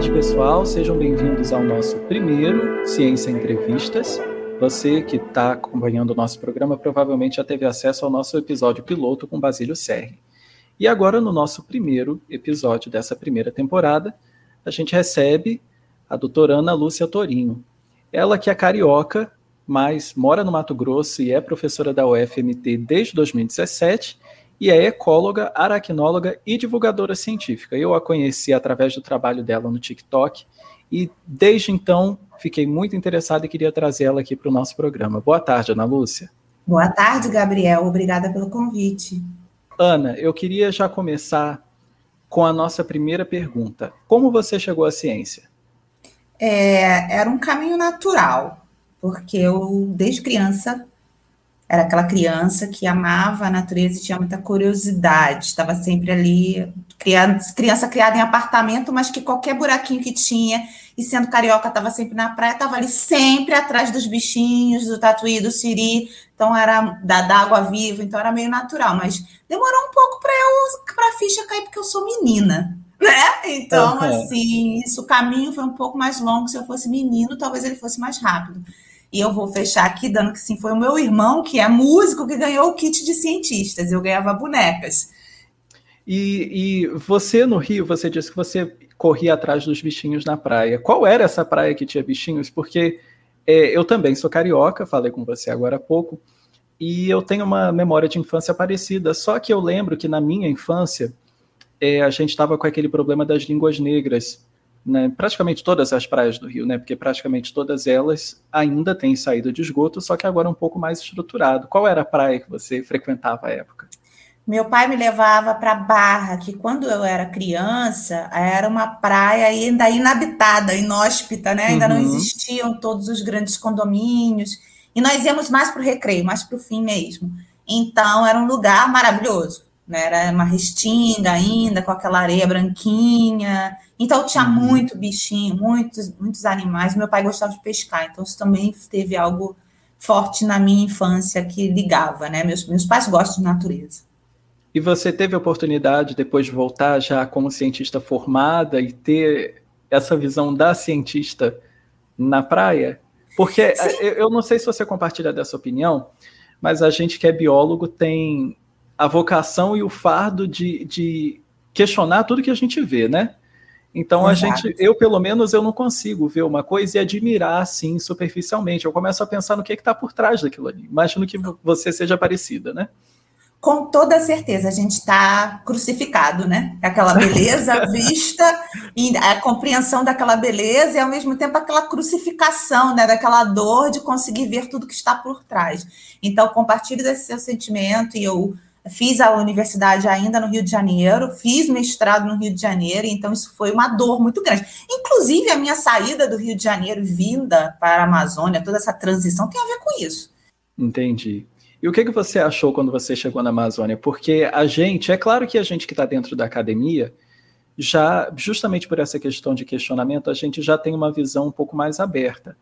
tarde, pessoal. Sejam bem-vindos ao nosso primeiro Ciência Entrevistas. Você que está acompanhando o nosso programa provavelmente já teve acesso ao nosso episódio piloto com Basílio Serri. E agora, no nosso primeiro episódio dessa primeira temporada, a gente recebe a doutora Ana Lúcia Torinho. Ela que é carioca, mas mora no Mato Grosso e é professora da UFMT desde 2017 e é ecóloga, aracnóloga e divulgadora científica. Eu a conheci através do trabalho dela no TikTok e desde então fiquei muito interessada e queria trazê-la aqui para o nosso programa. Boa tarde, Ana Lúcia. Boa tarde, Gabriel. Obrigada pelo convite. Ana, eu queria já começar com a nossa primeira pergunta. Como você chegou à ciência? É, era um caminho natural, porque eu, desde criança, era aquela criança que amava a natureza e tinha muita curiosidade, estava sempre ali, criança, criança criada em apartamento, mas que qualquer buraquinho que tinha, e sendo carioca, estava sempre na praia, estava ali sempre atrás dos bichinhos, do tatuí, do siri, então era da, da água viva, então era meio natural, mas demorou um pouco para eu para a ficha cair, porque eu sou menina. Né? Então, uhum. assim, isso, o caminho foi um pouco mais longo. Se eu fosse menino, talvez ele fosse mais rápido. E eu vou fechar aqui dando que sim, foi o meu irmão, que é músico, que ganhou o kit de cientistas. Eu ganhava bonecas. E, e você no Rio, você disse que você corria atrás dos bichinhos na praia. Qual era essa praia que tinha bichinhos? Porque é, eu também sou carioca, falei com você agora há pouco, e eu tenho uma memória de infância parecida. Só que eu lembro que na minha infância é, a gente estava com aquele problema das línguas negras né, praticamente todas as praias do Rio, né, porque praticamente todas elas ainda têm saída de esgoto, só que agora um pouco mais estruturado. Qual era a praia que você frequentava à época? Meu pai me levava para Barra, que quando eu era criança era uma praia ainda inabitada, inóspita, né? Ainda uhum. não existiam todos os grandes condomínios. E nós íamos mais para o recreio, mais para o fim mesmo. Então era um lugar maravilhoso né? Era uma restinga ainda, com aquela areia branquinha. Então tinha uhum. muito bichinho, muitos, muitos animais. Meu pai gostava de pescar, então isso também teve algo forte na minha infância que ligava, né? Meus, meus pais gostam de natureza. E você teve a oportunidade, depois de voltar já como cientista formada e ter essa visão da cientista na praia? Porque Sim. eu não sei se você compartilha dessa opinião, mas a gente que é biólogo tem a vocação e o fardo de, de questionar tudo que a gente vê, né? Então Exato. a gente, eu pelo menos eu não consigo ver uma coisa e admirar assim superficialmente. Eu começo a pensar no que é está por trás daquilo ali. Imagino que você seja parecida, né? Com toda certeza, a gente está crucificado, né? Aquela beleza vista e a compreensão daquela beleza e ao mesmo tempo aquela crucificação, né? Daquela dor de conseguir ver tudo que está por trás. Então, compartilho desse seu sentimento e eu Fiz a universidade ainda no Rio de Janeiro, fiz mestrado no Rio de Janeiro, então isso foi uma dor muito grande. Inclusive, a minha saída do Rio de Janeiro, vinda para a Amazônia, toda essa transição tem a ver com isso. Entendi. E o que, que você achou quando você chegou na Amazônia? Porque a gente, é claro que a gente que está dentro da academia, já, justamente por essa questão de questionamento, a gente já tem uma visão um pouco mais aberta.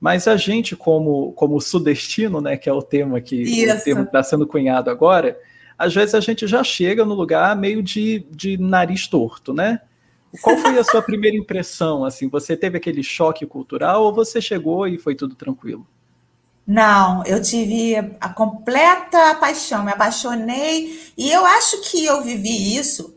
Mas a gente, como, como sudestino, né, que é o tema que está sendo cunhado agora, às vezes a gente já chega no lugar meio de, de nariz torto, né? Qual foi a sua primeira impressão? Assim, você teve aquele choque cultural ou você chegou e foi tudo tranquilo? Não, eu tive a completa paixão, me apaixonei e eu acho que eu vivi isso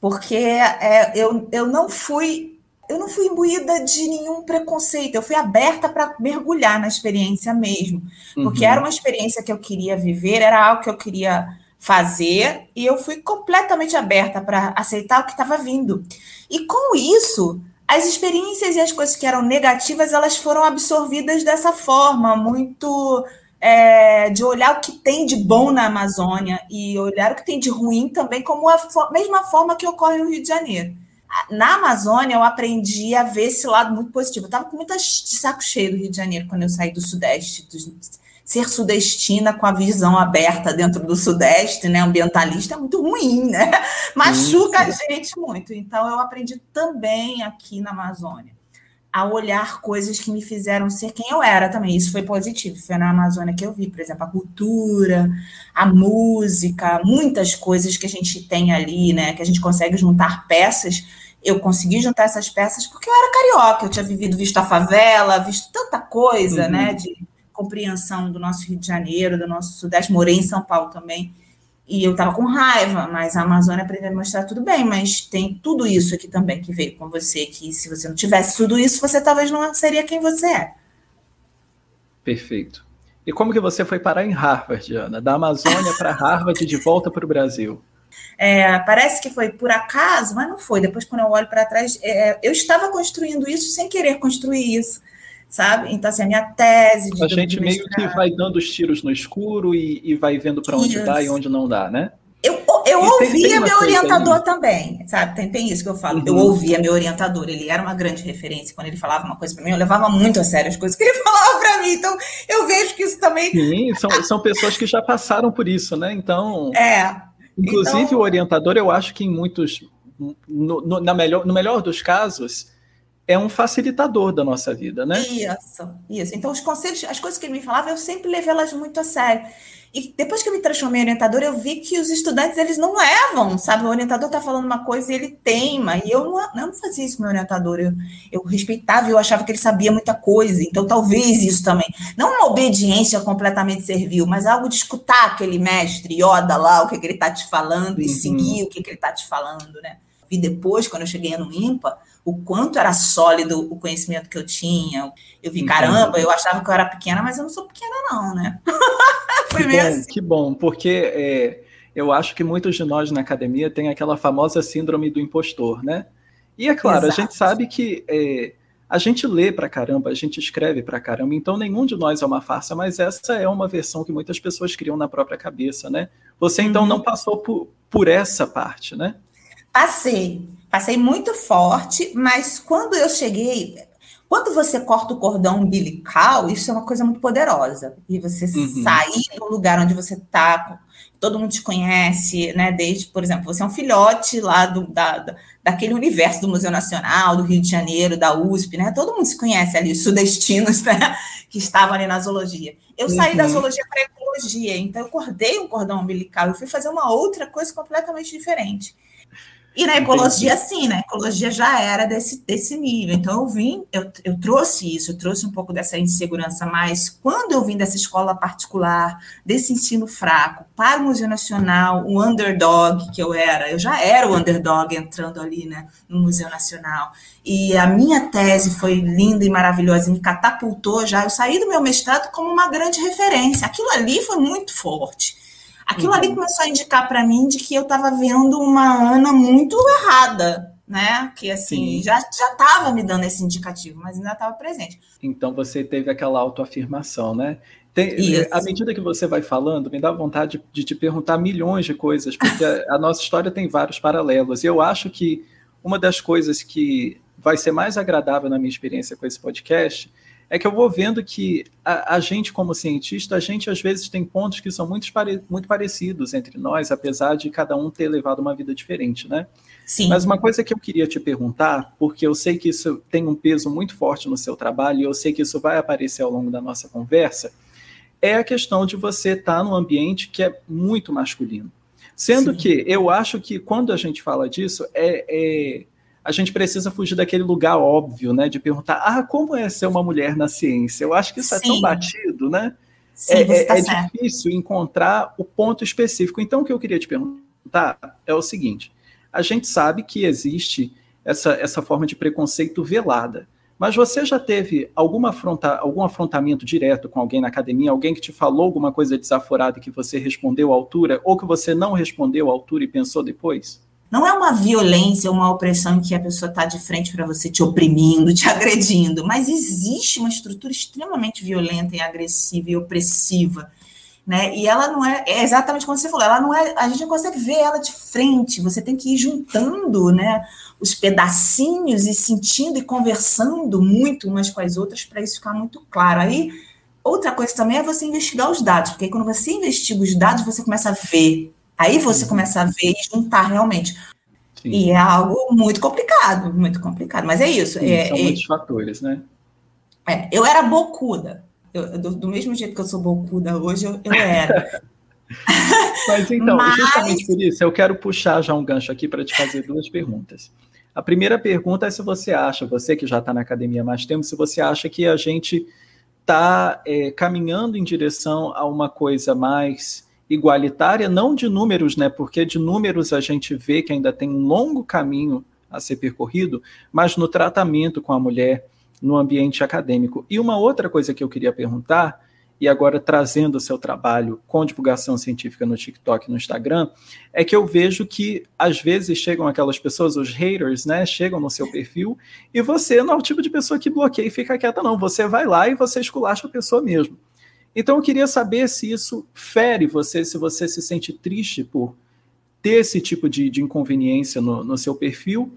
porque é, eu, eu não fui eu não fui imbuída de nenhum preconceito, eu fui aberta para mergulhar na experiência mesmo, porque uhum. era uma experiência que eu queria viver, era algo que eu queria fazer e eu fui completamente aberta para aceitar o que estava vindo. E com isso, as experiências e as coisas que eram negativas, elas foram absorvidas dessa forma, muito é, de olhar o que tem de bom na Amazônia e olhar o que tem de ruim também, como a mesma forma que ocorre no Rio de Janeiro. Na Amazônia, eu aprendi a ver esse lado muito positivo. Eu estava com muita de saco cheio do Rio de Janeiro quando eu saí do Sudeste, dos ser sudestina com a visão aberta dentro do Sudeste, né, ambientalista, é muito ruim, né? Machuca a gente muito. Então, eu aprendi também aqui na Amazônia a olhar coisas que me fizeram ser quem eu era também. Isso foi positivo. Foi na Amazônia que eu vi, por exemplo, a cultura, a música, muitas coisas que a gente tem ali, né? Que a gente consegue juntar peças eu consegui juntar essas peças porque eu era carioca, eu tinha vivido, visto a favela, visto tanta coisa, uhum. né, de compreensão do nosso Rio de Janeiro, do nosso Sudeste, morei em São Paulo também, e eu estava com raiva, mas a Amazônia aprendeu a mostrar tudo bem, mas tem tudo isso aqui também que veio com você, que se você não tivesse tudo isso, você talvez não seria quem você é. Perfeito. E como que você foi parar em Harvard, Ana? Da Amazônia para Harvard e de volta para o Brasil? É, parece que foi por acaso, mas não foi. Depois, quando eu olho para trás, é, eu estava construindo isso sem querer construir isso sabe? Então, assim, a minha tese de. A gente meio que vai dando os tiros no escuro e, e vai vendo para onde dá e onde não dá, né? Eu, eu ouvia meu orientador aí. também, sabe? Tem, tem isso que eu falo. Uhum. Eu ouvia meu orientador, ele era uma grande referência. Quando ele falava uma coisa para mim, eu levava muito a sério as coisas que ele falava para mim. Então, eu vejo que isso também. Sim, são, são pessoas que já passaram por isso, né? Então. É. Inclusive, então... o orientador, eu acho que em muitos. No, no, na melhor, no melhor dos casos, é um facilitador da nossa vida, né? Isso, isso. Então, os conselhos, as coisas que ele me falava, eu sempre levei elas muito a sério. E depois que eu me transformei em orientadora, eu vi que os estudantes, eles não levam, sabe? O orientador está falando uma coisa e ele teima. E eu não, eu não fazia isso com o meu orientador. Eu, eu respeitava, eu achava que ele sabia muita coisa. Então, talvez isso também. Não uma obediência completamente servil, mas algo de escutar aquele mestre Yoda lá, o que, que ele está te falando, e uhum. seguir o que, que ele está te falando, né? Vi depois, quando eu cheguei no IMPA, o quanto era sólido o conhecimento que eu tinha. Eu vi, caramba, eu achava que eu era pequena, mas eu não sou pequena, não, né? Foi que, bom, assim. que bom, porque é, eu acho que muitos de nós na academia têm aquela famosa síndrome do impostor, né? E é claro, Exato. a gente sabe que é, a gente lê pra caramba, a gente escreve pra caramba, então nenhum de nós é uma farsa, mas essa é uma versão que muitas pessoas criam na própria cabeça, né? Você então uhum. não passou por, por essa parte, né? Passei, passei muito forte, mas quando eu cheguei, quando você corta o cordão umbilical, isso é uma coisa muito poderosa. E você uhum. sair do lugar onde você está, todo mundo te conhece, né? Desde, por exemplo, você é um filhote lá do, da, daquele universo do Museu Nacional, do Rio de Janeiro, da USP, né? Todo mundo se conhece ali, os sudestinos, né? Que estavam ali na zoologia. Eu uhum. saí da uhum. zoologia para a ecologia, então eu cortei o cordão umbilical e fui fazer uma outra coisa completamente diferente. E na ecologia, sim, na ecologia já era desse, desse nível. Então, eu vim, eu, eu trouxe isso, eu trouxe um pouco dessa insegurança, mas quando eu vim dessa escola particular, desse ensino fraco, para o Museu Nacional, o underdog que eu era, eu já era o underdog entrando ali, né, no Museu Nacional. E a minha tese foi linda e maravilhosa, me catapultou já. Eu saí do meu mestrado como uma grande referência. Aquilo ali foi muito forte. Aquilo uhum. ali começou a indicar para mim de que eu estava vendo uma Ana muito errada, né? Que assim, Sim. já estava me dando esse indicativo, mas ainda estava presente. Então você teve aquela autoafirmação, né? Tem, à medida que você vai falando, me dá vontade de, de te perguntar milhões de coisas, porque a, a nossa história tem vários paralelos. E eu acho que uma das coisas que vai ser mais agradável na minha experiência com esse podcast é que eu vou vendo que a, a, gente, como cientista, a gente às vezes tem pontos que são muito, pare, muito parecidos entre nós, apesar de cada um ter levado uma vida diferente, né? Sim. Mas uma coisa que eu queria te perguntar, porque eu sei que isso tem um peso muito forte no seu trabalho, e eu sei que isso vai aparecer ao longo da nossa conversa, é a questão de você estar num ambiente que é muito masculino. Sendo Sim. que eu acho que quando a gente fala disso, é, é a gente precisa fugir daquele lugar óbvio, né? De perguntar, ah, como é ser uma mulher na ciência? Eu acho que isso Sim. é tão batido, né? Sim, é, tá é difícil encontrar o ponto específico. Então, o que eu queria te perguntar é o seguinte: a gente sabe que existe essa, essa forma de preconceito velada. Mas você já teve alguma afronta, algum afrontamento direto com alguém na academia, alguém que te falou alguma coisa desaforada que você respondeu à altura, ou que você não respondeu à altura e pensou depois? Não é uma violência, uma opressão em que a pessoa está de frente para você te oprimindo, te agredindo, mas existe uma estrutura extremamente violenta e agressiva e opressiva. Né? E ela não é, é exatamente como você falou, ela não é, a gente não consegue ver ela de frente, você tem que ir juntando, né, os pedacinhos e sentindo e conversando muito umas com as outras para isso ficar muito claro. Aí, outra coisa também é você investigar os dados, porque quando você investiga os dados, você começa a ver Aí você começa a ver e juntar realmente. Sim. E é algo muito complicado, muito complicado. Mas é isso. Sim, é, são é, muitos fatores, né? É, eu era bocuda. Eu, do, do, mesmo jeito que eu sou bocuda hoje, eu, eu era. Mas então, Mas... justamente por isso, eu quero puxar já um gancho aqui para te fazer duas perguntas. A primeira pergunta é se você acha, você que já está na academia há mais tempo, se você acha que a gente está é, caminhando em direção a uma coisa mais igualitária, não de números, né? Porque de números a gente vê que ainda tem um longo caminho a ser percorrido, mas no tratamento com a mulher no ambiente acadêmico. E uma outra coisa que eu queria perguntar e agora trazendo o seu trabalho com divulgação científica no TikTok e no Instagram, é que eu vejo que às vezes chegam aquelas pessoas, os haters, né, chegam no seu perfil e você não é o tipo de pessoa que bloqueia e fica quieta, não. Você vai lá e você esculacha a pessoa mesmo. Então eu queria saber se isso fere você, se você se sente triste por ter esse tipo de, de inconveniência no, no seu perfil,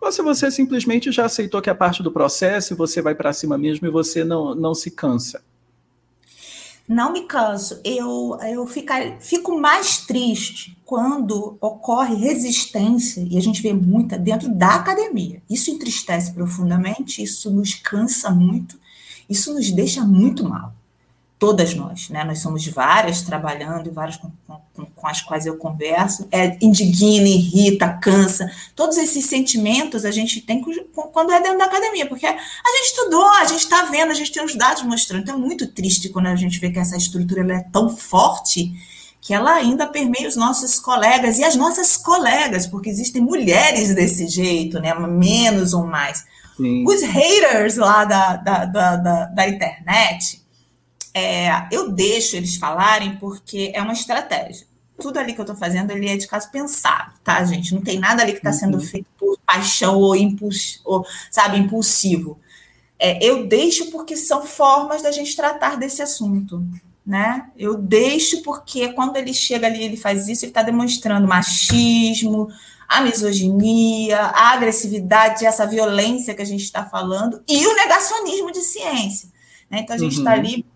ou se você simplesmente já aceitou que é parte do processo e você vai para cima mesmo e você não, não se cansa. Não me canso. Eu, eu ficar, fico mais triste quando ocorre resistência, e a gente vê muita dentro da academia. Isso entristece profundamente, isso nos cansa muito, isso nos deixa muito mal todas nós, né? Nós somos várias trabalhando, várias com, com, com, as quais eu converso. É indigna, irrita, cansa. Todos esses sentimentos a gente tem quando é dentro da academia, porque a gente estudou, a gente está vendo, a gente tem os dados mostrando. Então é muito triste quando a gente vê que essa estrutura é tão forte que ela ainda permeia os nossos colegas e as nossas colegas, porque existem mulheres desse jeito, né? Menos ou mais. Sim. Os haters lá da, da, da, da, da internet é, eu deixo eles falarem porque é uma estratégia. Tudo ali que eu estou fazendo ele é de caso pensado, tá, gente? Não tem nada ali que está sendo uhum. feito por paixão ou, impuls, ou sabe, impulsivo. É, eu deixo porque são formas da gente tratar desse assunto, né? Eu deixo porque quando ele chega ali, ele faz isso, ele está demonstrando machismo, a misoginia, a agressividade, essa violência que a gente está falando e o negacionismo de ciência. Né? Então a gente está uhum. ali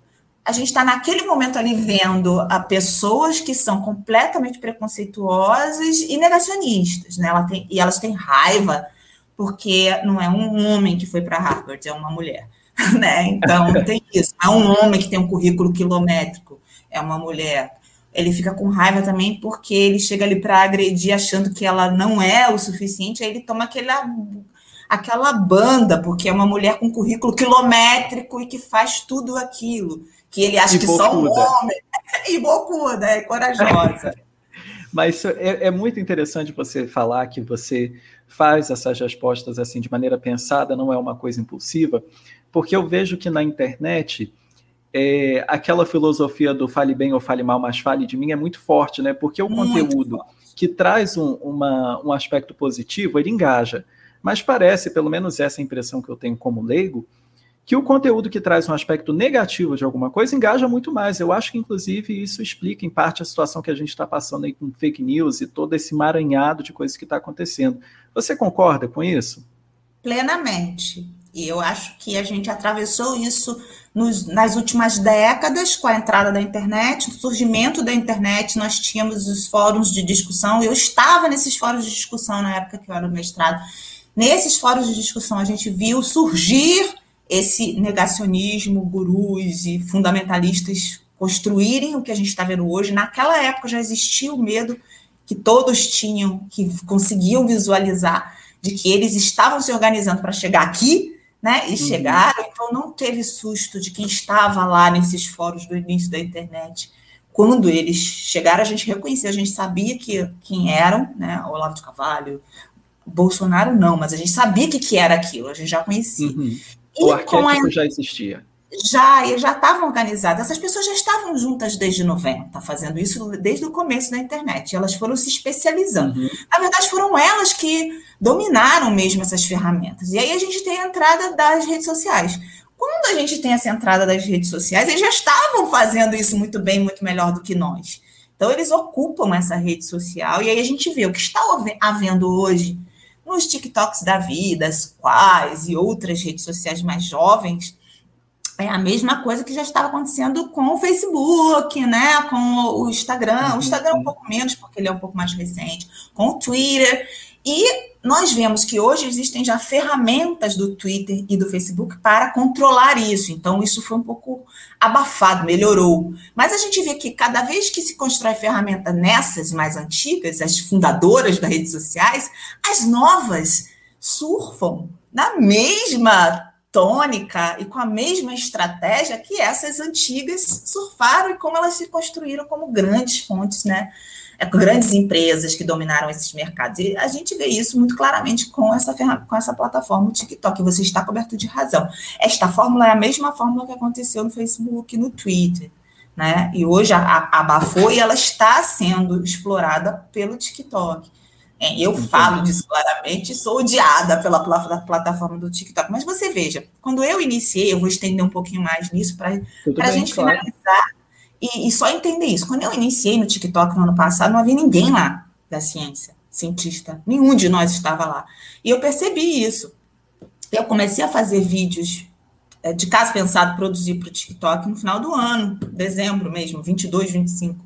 a gente está naquele momento ali vendo a pessoas que são completamente preconceituosas e negacionistas, né? Ela tem, e elas têm raiva porque não é um homem que foi para Harvard, é uma mulher, né? Então tem isso. É um homem que tem um currículo quilométrico, é uma mulher. Ele fica com raiva também porque ele chega ali para agredir achando que ela não é o suficiente, aí ele toma aquela aquela banda, porque é uma mulher com currículo quilométrico e que faz tudo aquilo que ele acha e que bocuda. só um homem. e bocuda, é corajosa. Mas é, é, muito interessante você falar que você faz essas respostas assim de maneira pensada, não é uma coisa impulsiva, porque eu vejo que na internet é, aquela filosofia do fale bem ou fale mal, mas fale de mim é muito forte, né? Porque o muito conteúdo forte. que traz um, uma, um aspecto positivo, ele engaja. Mas parece, pelo menos essa impressão que eu tenho como leigo, que o conteúdo que traz um aspecto negativo de alguma coisa engaja muito mais. Eu acho que, inclusive, isso explica, em parte, a situação que a gente está passando aí com fake news e todo esse maranhado de coisas que está acontecendo. Você concorda com isso? Plenamente. E eu acho que a gente atravessou isso nos, nas últimas décadas, com a entrada da internet, o surgimento da internet, nós tínhamos os fóruns de discussão, eu estava nesses fóruns de discussão na época que eu era mestrado. Nesses fóruns de discussão, a gente viu surgir esse negacionismo, gurus e fundamentalistas construírem o que a gente está vendo hoje. Naquela época já existia o medo que todos tinham, que conseguiam visualizar, de que eles estavam se organizando para chegar aqui, né? E uhum. chegaram, então não teve susto de quem estava lá nesses fóruns do início da internet. Quando eles chegaram, a gente reconhecia, a gente sabia que, quem eram, né? Olavo de Carvalho, Bolsonaro não, mas a gente sabia que, que era aquilo, a gente já conhecia. Uhum. O arquétipo a... já existia. Já, já estavam organizadas. Essas pessoas já estavam juntas desde 90, fazendo isso desde o começo da internet. Elas foram se especializando. Uhum. Na verdade, foram elas que dominaram mesmo essas ferramentas. E aí a gente tem a entrada das redes sociais. Quando a gente tem essa entrada das redes sociais, eles já estavam fazendo isso muito bem, muito melhor do que nós. Então, eles ocupam essa rede social, e aí a gente vê o que está havendo hoje nos TikToks da vida, as quais e outras redes sociais mais jovens, é a mesma coisa que já estava acontecendo com o Facebook, né? Com o Instagram. O Instagram é um pouco menos, porque ele é um pouco mais recente, com o Twitter. E nós vemos que hoje existem já ferramentas do Twitter e do Facebook para controlar isso. Então, isso foi um pouco abafado, melhorou. Mas a gente vê que cada vez que se constrói ferramenta nessas mais antigas, as fundadoras das redes sociais, as novas surfam na mesma tônica e com a mesma estratégia que essas antigas surfaram e como elas se construíram como grandes fontes, né? É, grandes empresas que dominaram esses mercados. E a gente vê isso muito claramente com essa, com essa plataforma, o TikTok. Você está coberto de razão. Esta fórmula é a mesma fórmula que aconteceu no Facebook, no Twitter. Né? E hoje a, a abafou e ela está sendo explorada pelo TikTok. É, eu falo disso claramente, sou odiada pela plataforma do TikTok. Mas você veja, quando eu iniciei, eu vou estender um pouquinho mais nisso para a gente claro. finalizar e, e, só entender isso. Quando eu iniciei no TikTok no ano passado, não havia ninguém lá da ciência, cientista. Nenhum de nós estava lá. E eu percebi isso. Eu comecei a fazer vídeos é, de caso pensado produzir para o TikTok no final do ano, dezembro mesmo, 22, 25.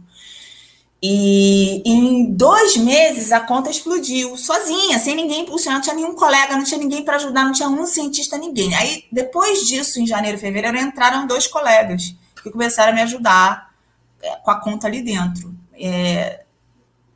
E em dois meses a conta explodiu, sozinha, sem ninguém impulsionar, não tinha nenhum colega, não tinha ninguém para ajudar, não tinha um cientista, ninguém. Aí, depois disso, em janeiro fevereiro, entraram dois colegas que começaram a me ajudar é, com a conta ali dentro. É,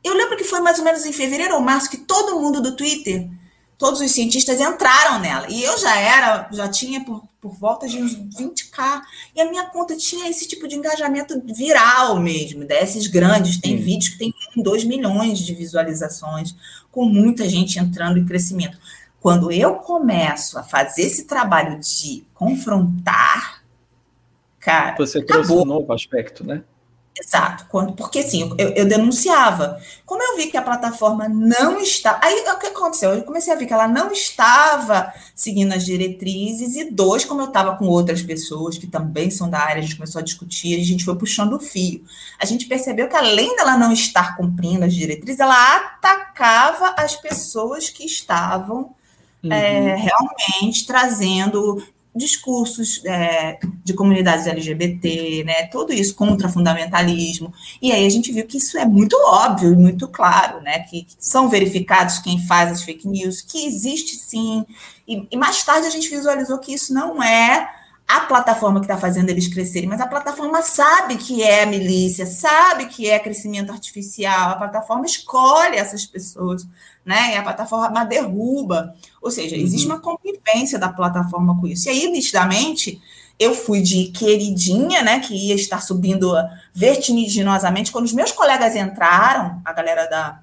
eu lembro que foi mais ou menos em fevereiro ou março que todo mundo do Twitter todos os cientistas entraram nela. E eu já era, já tinha por, por volta de uns 20k. E a minha conta tinha esse tipo de engajamento viral mesmo, desses grandes. Tem Sim. vídeos que tem 2 milhões de visualizações, com muita gente entrando em crescimento. Quando eu começo a fazer esse trabalho de confrontar, cara. Você trouxe acabou. um novo aspecto, né? Exato, quando, porque assim, eu, eu, denunciava. Como eu vi que a plataforma não está. Aí o que aconteceu? Eu comecei a ver que ela não estava seguindo as diretrizes, e dois, como eu estava com outras pessoas que também são da área, a gente começou a discutir, a gente foi puxando o fio. A gente percebeu que, além dela não estar cumprindo as diretrizes, ela atacava as pessoas que estavam. Uhum. É, realmente trazendo discursos é, de comunidades LGBT, né, tudo isso contra fundamentalismo. E aí a gente viu que isso é muito óbvio e muito claro, né, que, são verificados quem faz as fake news, que existe sim. E, e mais tarde a gente visualizou que isso não é a plataforma que está fazendo eles crescerem, mas a plataforma sabe que é milícia, sabe que é crescimento artificial, a plataforma escolhe essas pessoas, né? E a plataforma derruba. Ou seja, uhum. existe uma convivência da plataforma com isso. E aí, nitidamente, eu fui de queridinha, né? Que ia estar subindo vertiginosamente. Quando os meus colegas entraram, a galera da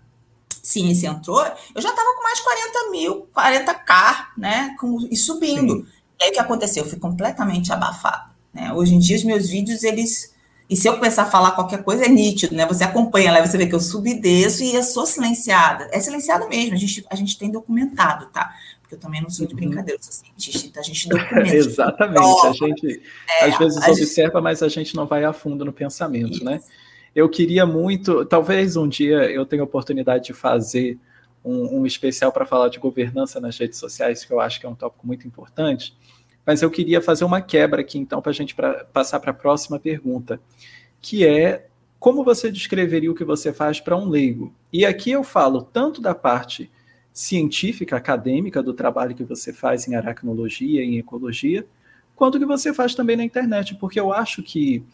ciência entrou, eu já estava com mais 40 mil, 40k, né? Com, e subindo. Sim. E aí o que aconteceu? Eu fui completamente abafado. Né? Hoje em dia, os meus vídeos, eles. E se eu começar a falar qualquer coisa, é nítido, né? Você acompanha lá, você vê que eu subdesço e eu sou silenciada. É silenciada mesmo, a gente, a gente tem documentado, tá? Porque eu também não sou de uhum. brincadeira, eu sou cientista, então a gente documenta. Exatamente, a gente é, às vezes observa, gente... mas a gente não vai a fundo no pensamento, né? Isso. né? Eu queria muito, talvez um dia eu tenha a oportunidade de fazer um, um especial para falar de governança nas redes sociais, que eu acho que é um tópico muito importante. Mas eu queria fazer uma quebra aqui, então, para a gente pra, passar para a próxima pergunta, que é como você descreveria o que você faz para um leigo? E aqui eu falo tanto da parte científica, acadêmica do trabalho que você faz em aracnologia, em ecologia, quanto que você faz também na internet, porque eu acho que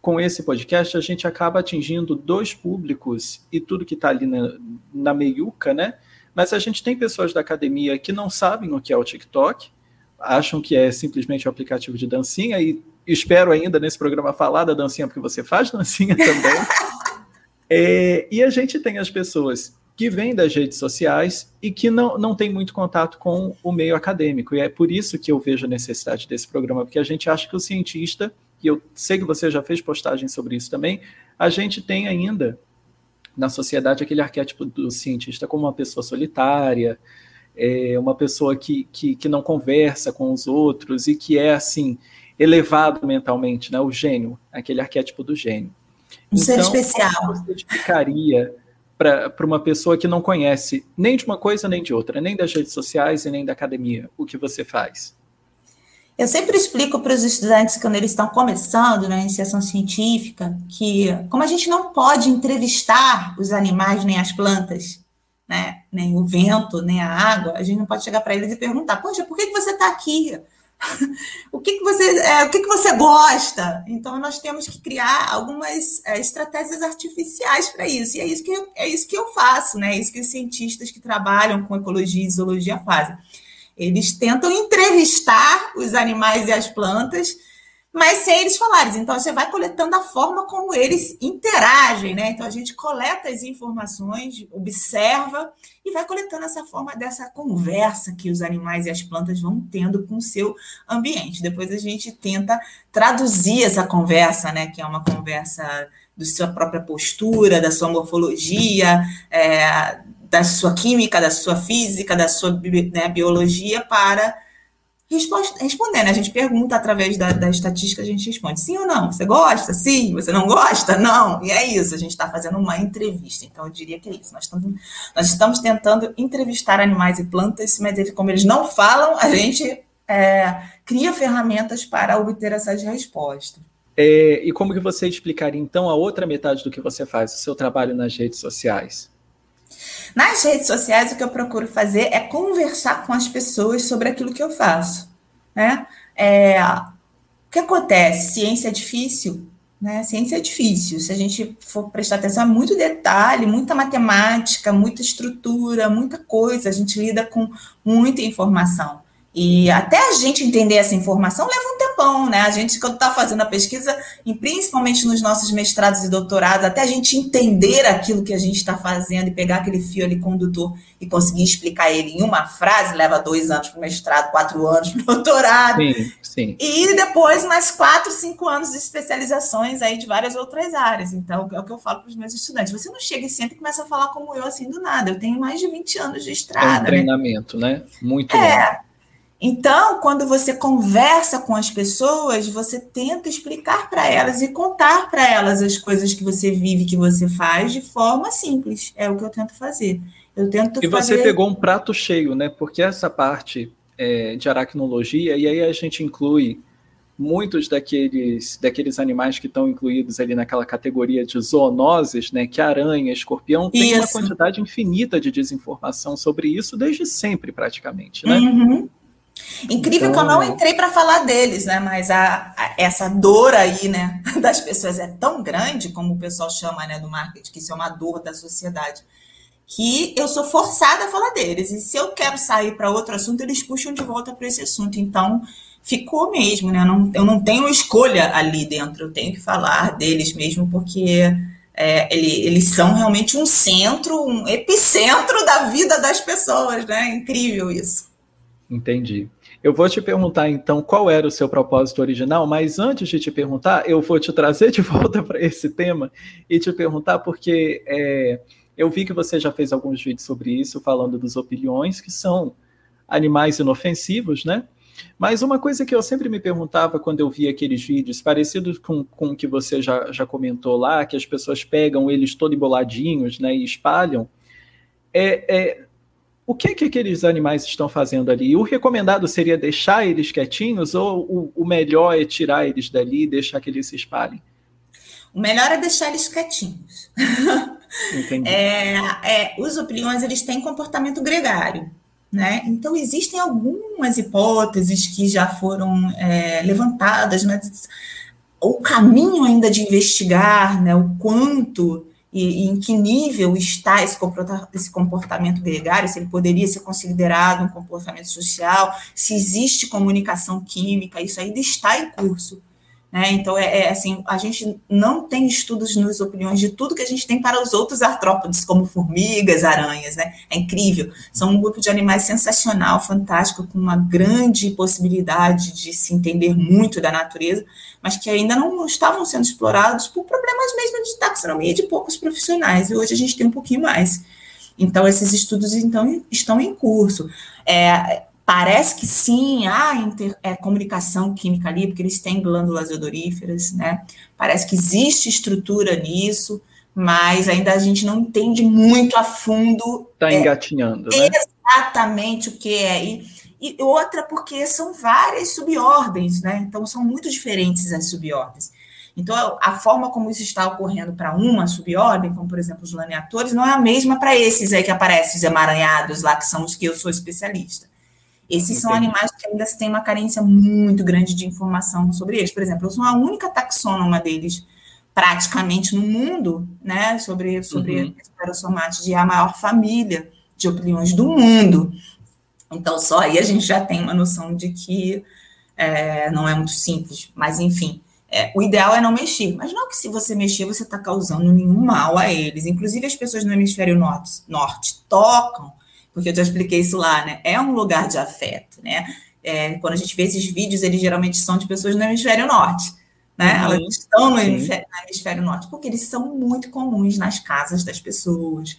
com esse podcast a gente acaba atingindo dois públicos e tudo que está ali na, na meiuca, né? Mas a gente tem pessoas da academia que não sabem o que é o TikTok, acham que é simplesmente um aplicativo de dancinha e espero ainda nesse programa falar da dancinha, porque você faz dancinha também. é, e a gente tem as pessoas que vêm das redes sociais e que não, não tem muito contato com o meio acadêmico. E é por isso que eu vejo a necessidade desse programa, porque a gente acha que o cientista, e eu sei que você já fez postagem sobre isso também, a gente tem ainda na sociedade aquele arquétipo do cientista como uma pessoa solitária, é uma pessoa que, que, que não conversa com os outros e que é assim elevado mentalmente, né? O gênio, aquele arquétipo do gênio. Um então, ser especial. Como você explicaria para uma pessoa que não conhece nem de uma coisa nem de outra, nem das redes sociais e nem da academia, o que você faz? Eu sempre explico para os estudantes, quando eles estão começando na iniciação científica, que como a gente não pode entrevistar os animais nem as plantas, né? nem o vento, nem a água, a gente não pode chegar para eles e perguntar, poxa, por que, que você está aqui? o que, que você é, o que, que você gosta? Então nós temos que criar algumas é, estratégias artificiais para isso. E é isso, que eu, é isso que eu faço, né? É isso que os cientistas que trabalham com ecologia e zoologia fazem. Eles tentam entrevistar os animais e as plantas mas sem eles falarem. Então, você vai coletando a forma como eles interagem, né? Então, a gente coleta as informações, observa e vai coletando essa forma dessa conversa que os animais e as plantas vão tendo com o seu ambiente. Depois a gente tenta traduzir essa conversa, né? Que é uma conversa da sua própria postura, da sua morfologia, é, da sua química, da sua física, da sua né, biologia para respondendo. A gente pergunta através da, da estatística, a gente responde sim ou não. Você gosta? Sim. Você não gosta? Não. E é isso. A gente está fazendo uma entrevista. Então, eu diria que é isso. Nós estamos, nós estamos tentando entrevistar animais e plantas, mas eles, como eles não falam, a gente é, cria ferramentas para obter essas respostas. É, e como que você explicaria, então, a outra metade do que você faz, o seu trabalho nas redes sociais? Nas redes sociais, o que eu procuro fazer é conversar com as pessoas sobre aquilo que eu faço. Né? É, o que acontece? Ciência é difícil? Né? Ciência é difícil. Se a gente for prestar atenção, é muito detalhe, muita matemática, muita estrutura, muita coisa. A gente lida com muita informação. E até a gente entender essa informação leva um tempão, né? A gente, quando está fazendo a pesquisa, e principalmente nos nossos mestrados e doutorados, até a gente entender aquilo que a gente está fazendo e pegar aquele fio ali condutor e conseguir explicar ele em uma frase, leva dois anos para o mestrado, quatro anos para o doutorado. Sim, sim. E depois mais quatro, cinco anos de especializações aí de várias outras áreas. Então, é o que eu falo para os meus estudantes. Você não chega e senta e começa a falar como eu, assim, do nada. Eu tenho mais de 20 anos de estrada. É um né? treinamento, né? né? Muito é. Bom. Então, quando você conversa com as pessoas, você tenta explicar para elas e contar para elas as coisas que você vive, que você faz, de forma simples. É o que eu tento fazer. Eu tento e fazer... você pegou um prato cheio, né? Porque essa parte é, de aracnologia, e aí a gente inclui muitos daqueles, daqueles animais que estão incluídos ali naquela categoria de zoonoses, né, que aranha, escorpião, tem isso. uma quantidade infinita de desinformação sobre isso desde sempre, praticamente, né? Uhum. Incrível então... que eu não então entrei para falar deles, né? Mas a, a, essa dor aí, né, das pessoas é tão grande, como o pessoal chama, né, do marketing, que isso é uma dor da sociedade, que eu sou forçada a falar deles. E se eu quero sair para outro assunto, eles puxam de volta para esse assunto. Então, ficou mesmo, né? Eu não, eu não tenho escolha ali dentro, eu tenho que falar deles mesmo, porque é, ele, eles são realmente um centro, um epicentro da vida das pessoas, né? É incrível isso. Entendi. Eu vou te perguntar então qual era o seu propósito original, mas antes de te perguntar, eu vou te trazer de volta para esse tema e te perguntar porque é, eu vi que você já fez alguns vídeos sobre isso, falando dos opiniões, que são animais inofensivos, né? Mas uma coisa que eu sempre me perguntava quando eu via aqueles vídeos, parecidos com, com o que você já, já comentou lá, que as pessoas pegam eles todo emboladinhos né, e espalham, é, é o que, que aqueles animais estão fazendo ali? O recomendado seria deixar eles quietinhos ou o, o melhor é tirar eles dali e deixar que eles se espalhem? O melhor é deixar eles quietinhos. é, é, os opiliões eles têm comportamento gregário. Né? Então, existem algumas hipóteses que já foram é, levantadas, mas o caminho ainda de investigar né, o quanto e, e, em que nível está esse comportamento, esse comportamento gregário, se ele poderia ser considerado um comportamento social, se existe comunicação química, isso ainda está em curso. Né? Então, é, é, assim, a gente não tem estudos nos opiniões de tudo que a gente tem para os outros artrópodes, como formigas, aranhas, né? É incrível. São um grupo de animais sensacional, fantástico, com uma grande possibilidade de se entender muito da natureza, mas que ainda não estavam sendo explorados por problemas mesmo de taxonomia de poucos profissionais. E hoje a gente tem um pouquinho mais. Então, esses estudos então, estão em curso. É, Parece que sim, há inter, é, comunicação química ali, porque eles têm glândulas odoríferas, né? Parece que existe estrutura nisso, mas ainda a gente não entende muito a fundo. Está é, engatinhando, né? Exatamente o que é. E, e outra, porque são várias subordens, né? Então são muito diferentes as subordens. Então, a forma como isso está ocorrendo para uma subordem, como por exemplo os laneatores, não é a mesma para esses aí que aparecem, os emaranhados lá, que são os que eu sou especialista. Esses Entendi. são animais que ainda se tem uma carência muito grande de informação sobre eles. Por exemplo, eu sou a única taxônoma deles praticamente no mundo, né, sobre, sobre uhum. Parosomate, de a maior família de opiniões do mundo. Então, só aí a gente já tem uma noção de que é, não é muito simples, mas enfim. É, o ideal é não mexer, mas não que se você mexer, você está causando nenhum mal a eles. Inclusive, as pessoas no hemisfério norte, norte tocam, porque eu já expliquei isso lá, né? É um lugar de afeto, né? É, quando a gente vê esses vídeos, eles geralmente são de pessoas no hemisfério norte né? Uhum. Elas estão no hemisfério, no hemisfério, norte, porque eles são muito comuns nas casas das pessoas,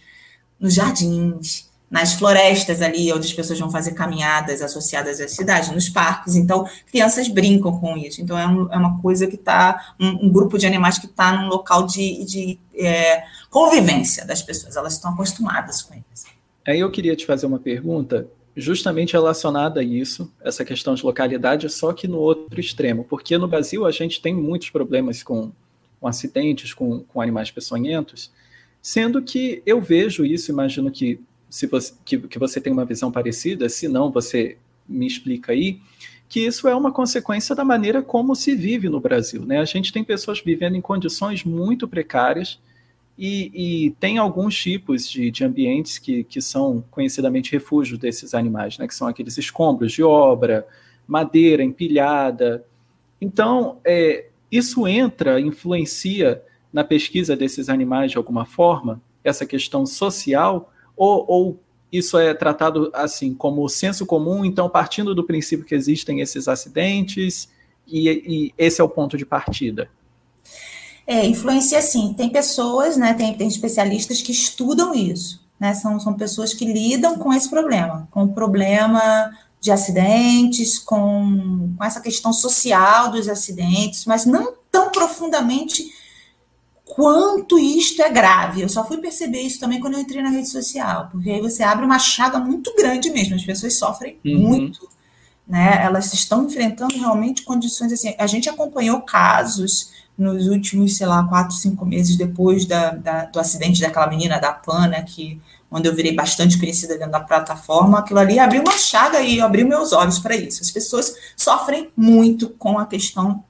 nos jardins, nas florestas ali, onde as pessoas vão fazer caminhadas associadas às cidades, nos parques. Então, crianças brincam com isso. Então, é, um, é uma coisa que está, um, um, grupo de animais que está num local de, de é, convivência das pessoas, elas estão acostumadas com eles. Aí eu queria te fazer uma pergunta justamente relacionada a isso, essa questão de localidade, só que no outro extremo, porque no Brasil a gente tem muitos problemas com, com acidentes, com, com animais peçonhentos, sendo que eu vejo isso, imagino que se você, que, que você tem uma visão parecida, se não, você me explica aí, que isso é uma consequência da maneira como se vive no Brasil. Né? A gente tem pessoas vivendo em condições muito precárias, e, e, tem alguns tipos de, de ambientes que, que são conhecidamente refúgios desses animais, né? que são aqueles escombros de obra, madeira empilhada. Então, é, isso entra, influencia na pesquisa desses animais de alguma forma, essa questão social, ou, ou isso é tratado assim como senso comum, então partindo do princípio que existem esses acidentes, e, e esse é o ponto de partida? É, influencia sim. Tem pessoas, né, tem, tem especialistas que estudam isso, né? São, são pessoas que lidam com esse problema, com o problema de acidentes, com, com essa questão social dos acidentes, mas não tão profundamente quanto isto é grave. Eu só fui perceber isso também quando eu entrei na rede social, porque aí você abre uma chaga muito grande mesmo, as pessoas sofrem uhum. muito, né? Elas estão enfrentando realmente condições assim. A gente acompanhou casos nos últimos, sei lá, quatro, cinco meses depois da, da, do acidente daquela menina da Pana, que onde eu virei bastante conhecida dentro da plataforma, aquilo ali abriu uma chaga e abriu meus olhos para isso. As pessoas sofrem muito com a questão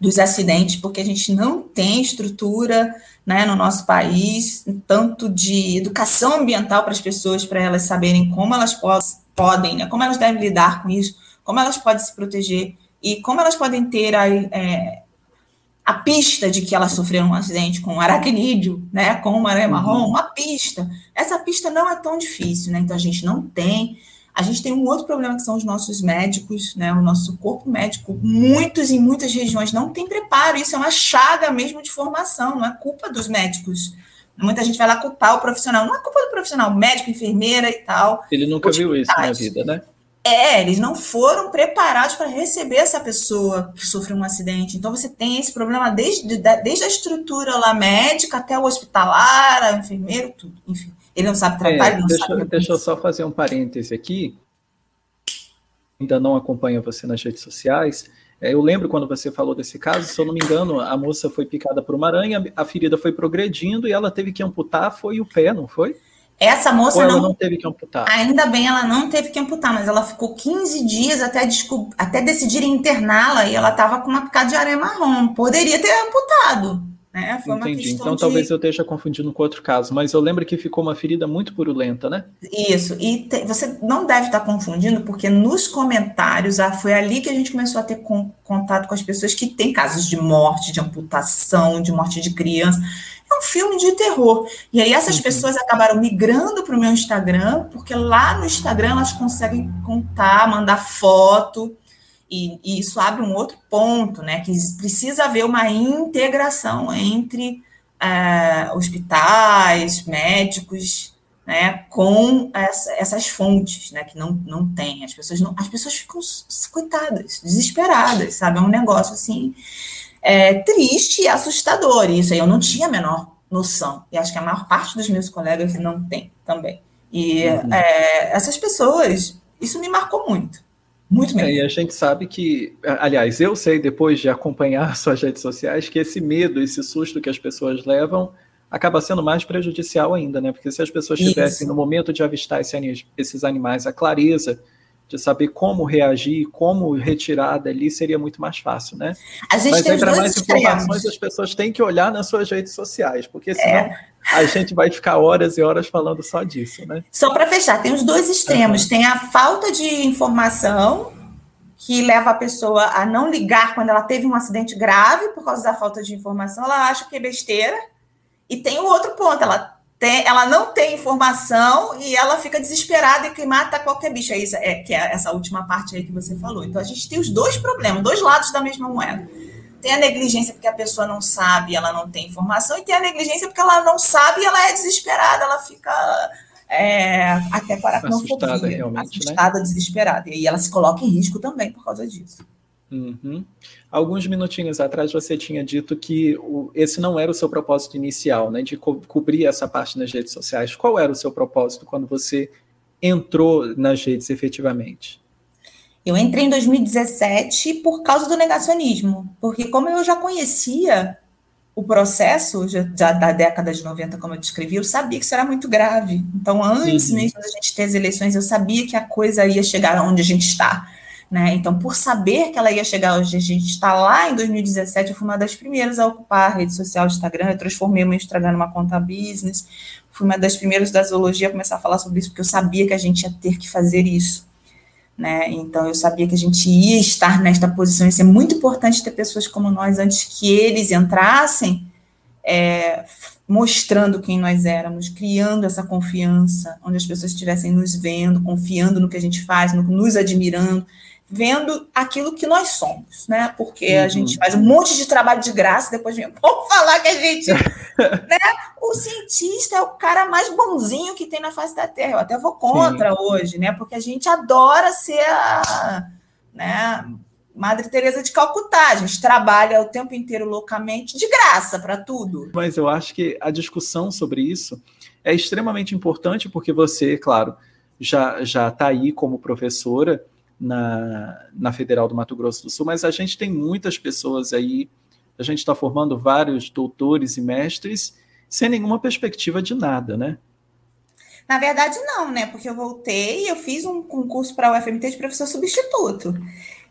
dos acidentes, porque a gente não tem estrutura né, no nosso país, tanto de educação ambiental para as pessoas, para elas saberem como elas podem, né, como elas devem lidar com isso, como elas podem se proteger e como elas podem ter a, é, a pista de que ela sofreu um acidente com um aracnídeo, né, com uma aranha marrom, uhum. uma pista. Essa pista não é tão difícil, né? Então a gente não tem. A gente tem um outro problema que são os nossos médicos, né? O nosso corpo médico, muitos em muitas regiões não tem preparo. Isso é uma chaga mesmo de formação, não é culpa dos médicos. Muita gente vai lá culpar o profissional. Não é culpa do profissional, médico, enfermeira e tal. Ele nunca viu isso na vida, né? É, eles não foram preparados para receber essa pessoa que sofreu um acidente. Então você tem esse problema desde, desde a estrutura lá médica até o hospitalar, o enfermeiro, tudo. Enfim, ele não sabe tratar, é, ele não deixa, sabe. Deixa eu só fazer um parêntese aqui. Ainda não acompanha você nas redes sociais. É, eu lembro quando você falou desse caso, se eu não me engano, a moça foi picada por uma aranha, a ferida foi progredindo e ela teve que amputar, foi o pé, não foi? Essa moça não, não, teve que amputar. Ainda bem, ela não teve que amputar, mas ela ficou 15 dias até, descob... até decidirem interná-la e ela estava com uma picada de areia marrom. Poderia ter amputado. Né? Foi Entendi. então de... talvez eu esteja confundindo com outro caso, mas eu lembro que ficou uma ferida muito purulenta, né? Isso. E te... você não deve estar confundindo, porque nos comentários ah, foi ali que a gente começou a ter com... contato com as pessoas que têm casos de morte, de amputação, de morte de criança é um filme de terror. E aí essas uhum. pessoas acabaram migrando para o meu Instagram, porque lá no Instagram elas conseguem contar, mandar foto, e, e, isso abre um outro ponto, né? Que precisa haver uma integração entre uh, hospitais, médicos, né? Com essa, essas fontes, né? Que não, não tem. As pessoas não, as pessoas ficam coitadas, desesperadas, sabe? É um negócio assim é, triste e assustador. E isso aí eu não tinha a menor noção. E acho que a maior parte dos meus colegas não tem também. E uhum. é, essas pessoas, isso me marcou muito. Muito mesmo. É, e a gente sabe que, aliás, eu sei depois de acompanhar suas redes sociais que esse medo, esse susto que as pessoas levam acaba sendo mais prejudicial ainda, né? Porque se as pessoas tivessem, no momento de avistar esse, esses animais, a clareza de saber como reagir, como retirar dali, seria muito mais fácil, né? A gente Mas tem para mais informações, as pessoas têm que olhar nas suas redes sociais, porque senão é. A gente vai ficar horas e horas falando só disso, né? Só para fechar, tem os dois extremos. Uhum. Tem a falta de informação que leva a pessoa a não ligar quando ela teve um acidente grave por causa da falta de informação, ela acha que é besteira. E tem o outro ponto, ela tem, ela não tem informação e ela fica desesperada e que mata qualquer bicho. É, isso, é, que é essa última parte aí que você falou. Então a gente tem os dois problemas, dois lados da mesma moeda. Tem a negligência porque a pessoa não sabe, ela não tem informação, e tem a negligência porque ela não sabe e ela é desesperada, ela fica é, até com aracnofobia, assustada, realmente, né? assustada, né? desesperada. E ela se coloca em risco também por causa disso. Uhum. Alguns minutinhos atrás você tinha dito que o, esse não era o seu propósito inicial, né, de co cobrir essa parte nas redes sociais. Qual era o seu propósito quando você entrou nas redes efetivamente? Eu entrei em 2017 por causa do negacionismo, porque como eu já conhecia o processo já, da década de 90, como eu descrevi, eu sabia que isso era muito grave. Então, antes uhum. mesmo da gente ter as eleições, eu sabia que a coisa ia chegar onde a gente está. Né? Então, por saber que ela ia chegar hoje, a gente está lá em 2017, eu fui uma das primeiras a ocupar a rede social do Instagram, eu transformei o meu Instagram numa conta business, fui uma das primeiras da zoologia a começar a falar sobre isso, porque eu sabia que a gente ia ter que fazer isso. Né? Então, eu sabia que a gente ia estar nesta posição, isso é muito importante ter pessoas como nós antes que eles entrassem, é, mostrando quem nós éramos, criando essa confiança, onde as pessoas estivessem nos vendo, confiando no que a gente faz, nos admirando vendo aquilo que nós somos, né? Porque uhum. a gente faz um monte de trabalho de graça, depois vem vamos falar que a gente, né? O cientista é o cara mais bonzinho que tem na face da Terra. Eu até vou contra Sim. hoje, né? Porque a gente adora ser a, né? Madre Teresa de Calcutá, a gente trabalha o tempo inteiro loucamente de graça para tudo. Mas eu acho que a discussão sobre isso é extremamente importante porque você, claro, já já está aí como professora na, na Federal do Mato Grosso do Sul, mas a gente tem muitas pessoas aí, a gente está formando vários doutores e mestres sem nenhuma perspectiva de nada, né? Na verdade, não, né? Porque eu voltei e eu fiz um concurso para a UFMT de professor substituto.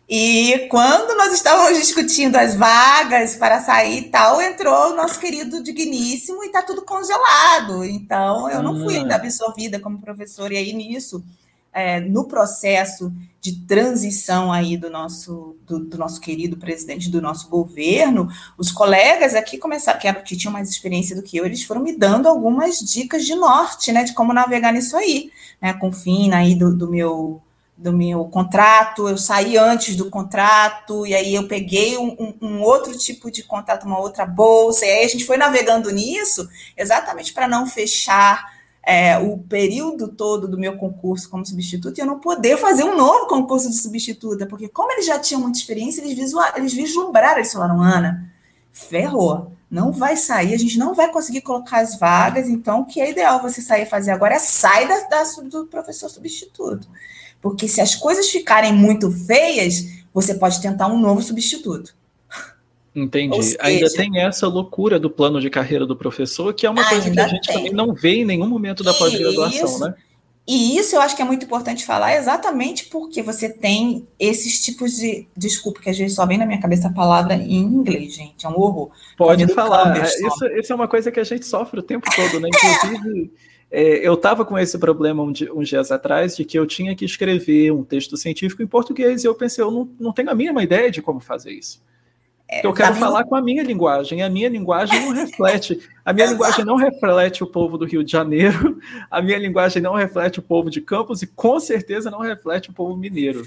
E quando nós estávamos discutindo as vagas para sair e tal, entrou o nosso querido digníssimo e está tudo congelado. Então, eu não fui ah. ainda absorvida como professora. E aí, nisso, é, no processo de transição aí do nosso, do, do, nosso querido presidente do nosso governo, os colegas aqui começaram, que, que tinham mais experiência do que eu, eles foram me dando algumas dicas de norte, né, de como navegar nisso aí, né, com o fim aí do, do meu do meu contrato, eu saí antes do contrato, e aí eu peguei um, um, outro tipo de contrato, uma outra bolsa, e aí a gente foi navegando nisso, exatamente para não fechar é, o período todo do meu concurso como substituta e eu não poder fazer um novo concurso de substituta, porque como eles já tinham muita experiência, eles, visual, eles vislumbraram, eles falaram, Ana, ferrou, não vai sair, a gente não vai conseguir colocar as vagas, então o que é ideal você sair fazer agora é sair da, da, do professor substituto. Porque se as coisas ficarem muito feias, você pode tentar um novo substituto. Entendi. Seja, ainda tem essa loucura do plano de carreira do professor, que é uma coisa que a gente tem. também não vê em nenhum momento da pós-graduação, né? E isso eu acho que é muito importante falar, exatamente porque você tem esses tipos de. Desculpa, que às vezes só vem na minha cabeça a palavra em inglês, gente. É um horror. Pode falar. É, isso, isso, é uma coisa que a gente sofre o tempo todo, né? Inclusive. É, eu estava com esse problema um dia, uns dias atrás de que eu tinha que escrever um texto científico em português e eu pensei, eu não, não tenho a mínima ideia de como fazer isso. É, eu quero tá falar com a minha linguagem. A minha linguagem não reflete. A minha linguagem não reflete o povo do Rio de Janeiro. A minha linguagem não reflete o povo de Campos e com certeza não reflete o povo mineiro.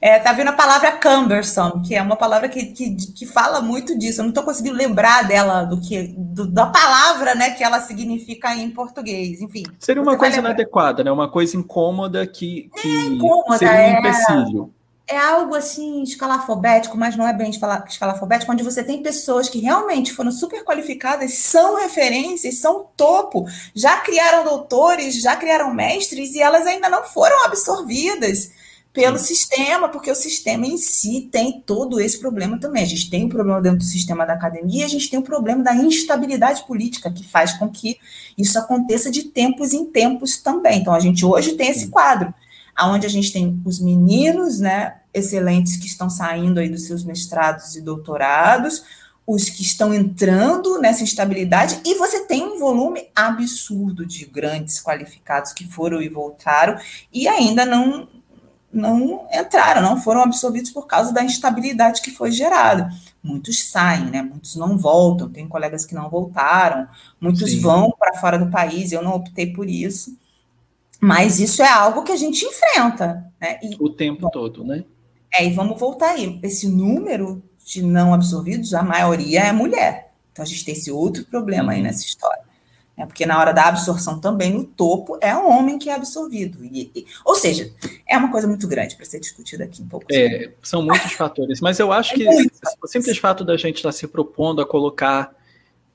É, tá vendo a palavra cumbersome, que é uma palavra que, que, que fala muito disso. Eu não estou conseguindo lembrar dela do que do, da palavra, né, que ela significa em português. Enfim. Seria uma coisa inadequada, né? Uma coisa incômoda que, que é, incômoda, seria um é. empecilho. É algo assim escalafobético, mas não é bem escalafobético, onde você tem pessoas que realmente foram super qualificadas, são referências, são topo, já criaram doutores, já criaram mestres e elas ainda não foram absorvidas pelo Sim. sistema, porque o sistema em si tem todo esse problema também. A gente tem o um problema dentro do sistema da academia, a gente tem o um problema da instabilidade política, que faz com que isso aconteça de tempos em tempos também. Então, a gente hoje tem esse quadro aonde a gente tem os meninos, né, excelentes que estão saindo aí dos seus mestrados e doutorados, os que estão entrando nessa instabilidade, e você tem um volume absurdo de grandes qualificados que foram e voltaram e ainda não não entraram, não foram absorvidos por causa da instabilidade que foi gerada. Muitos saem, né? Muitos não voltam. Tem colegas que não voltaram, muitos Sim. vão para fora do país. Eu não optei por isso, mas isso é algo que a gente enfrenta, né? E, o tempo bom, todo, né? É, e vamos voltar aí. Esse número de não absorvidos, a maioria é mulher. Então a gente tem esse outro problema aí uhum. nessa história. É porque na hora da absorção também, no topo, é o homem que é absorvido. E, e, ou seja, é uma coisa muito grande para ser discutida aqui um pouco. É, são muitos fatores. Mas eu acho é que o simples fato da gente estar tá se propondo a colocar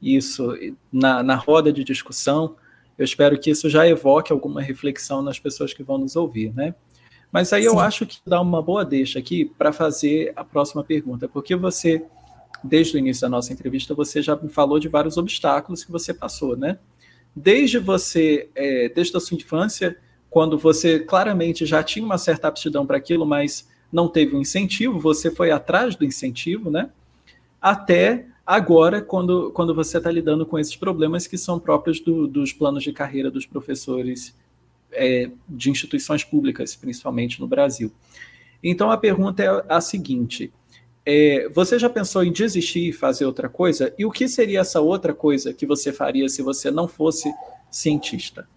isso na, na roda de discussão, eu espero que isso já evoque alguma reflexão nas pessoas que vão nos ouvir, né? Mas aí Sim. eu acho que dá uma boa deixa aqui para fazer a próxima pergunta, porque você, desde o início da nossa entrevista, você já me falou de vários obstáculos que você passou, né? Desde você, é, desde a sua infância, quando você claramente já tinha uma certa aptidão para aquilo, mas não teve um incentivo, você foi atrás do incentivo, né? Até agora, quando, quando você está lidando com esses problemas que são próprios do, dos planos de carreira dos professores é, de instituições públicas, principalmente no Brasil. Então a pergunta é a seguinte: é, você já pensou em desistir e fazer outra coisa? E o que seria essa outra coisa que você faria se você não fosse cientista?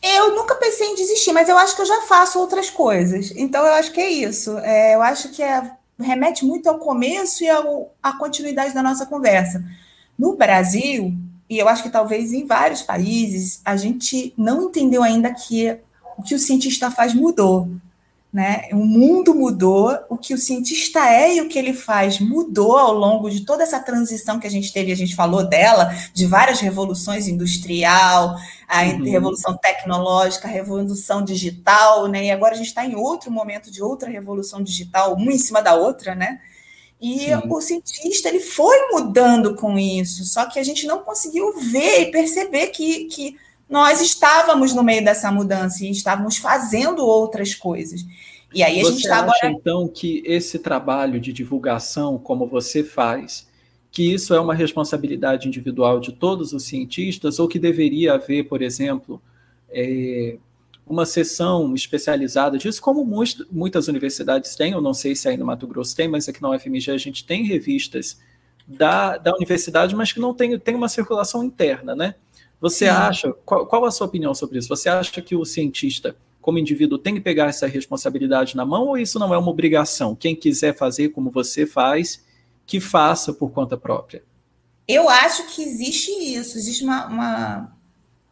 Eu nunca pensei em desistir, mas eu acho que eu já faço outras coisas. Então eu acho que é isso. É, eu acho que é, remete muito ao começo e ao, à continuidade da nossa conversa. No Brasil, e eu acho que talvez em vários países, a gente não entendeu ainda que o que o cientista faz mudou. Né? O mundo mudou, o que o cientista é e o que ele faz mudou ao longo de toda essa transição que a gente teve, a gente falou dela, de várias revoluções industrial, a uhum. revolução tecnológica, a revolução digital, né? E agora a gente está em outro momento de outra revolução digital, uma em cima da outra, né? E Sim. o cientista ele foi mudando com isso, só que a gente não conseguiu ver e perceber que, que nós estávamos no meio dessa mudança e estávamos fazendo outras coisas. E aí a você gente está agora. então, que esse trabalho de divulgação, como você faz, que isso é uma responsabilidade individual de todos os cientistas, ou que deveria haver, por exemplo, é, uma sessão especializada disso, como muitas universidades têm, eu não sei se aí no Mato Grosso tem, mas aqui na UFMG a gente tem revistas da, da universidade, mas que não tem, tem uma circulação interna, né? Você acha, qual, qual a sua opinião sobre isso? Você acha que o cientista, como indivíduo, tem que pegar essa responsabilidade na mão ou isso não é uma obrigação? Quem quiser fazer como você faz, que faça por conta própria? Eu acho que existe isso, existe uma, uma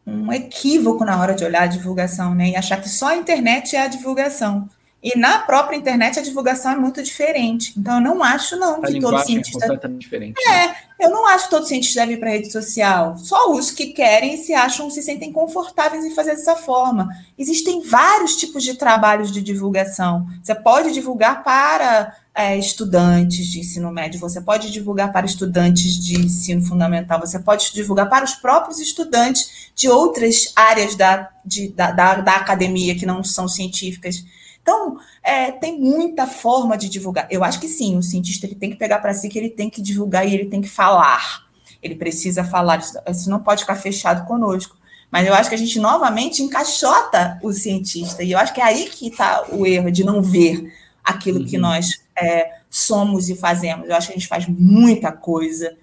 um equívoco na hora de olhar a divulgação, né? E achar que só a internet é a divulgação. E na própria internet a divulgação é muito diferente. Então eu não acho não a que todo é cientista é completamente diferente. É, né? eu não acho que todo cientista deve ir para a rede social. Só os que querem se acham, se sentem confortáveis em fazer dessa forma. Existem vários tipos de trabalhos de divulgação. Você pode divulgar para é, estudantes de ensino médio, você pode divulgar para estudantes de ensino fundamental, você pode divulgar para os próprios estudantes de outras áreas da, de, da, da, da academia que não são científicas. Então, é, tem muita forma de divulgar. Eu acho que sim, o cientista ele tem que pegar para si que ele tem que divulgar e ele tem que falar. Ele precisa falar, isso não pode ficar fechado conosco. Mas eu acho que a gente novamente encaixota o cientista. E eu acho que é aí que está o erro de não ver aquilo uhum. que nós é, somos e fazemos. Eu acho que a gente faz muita coisa,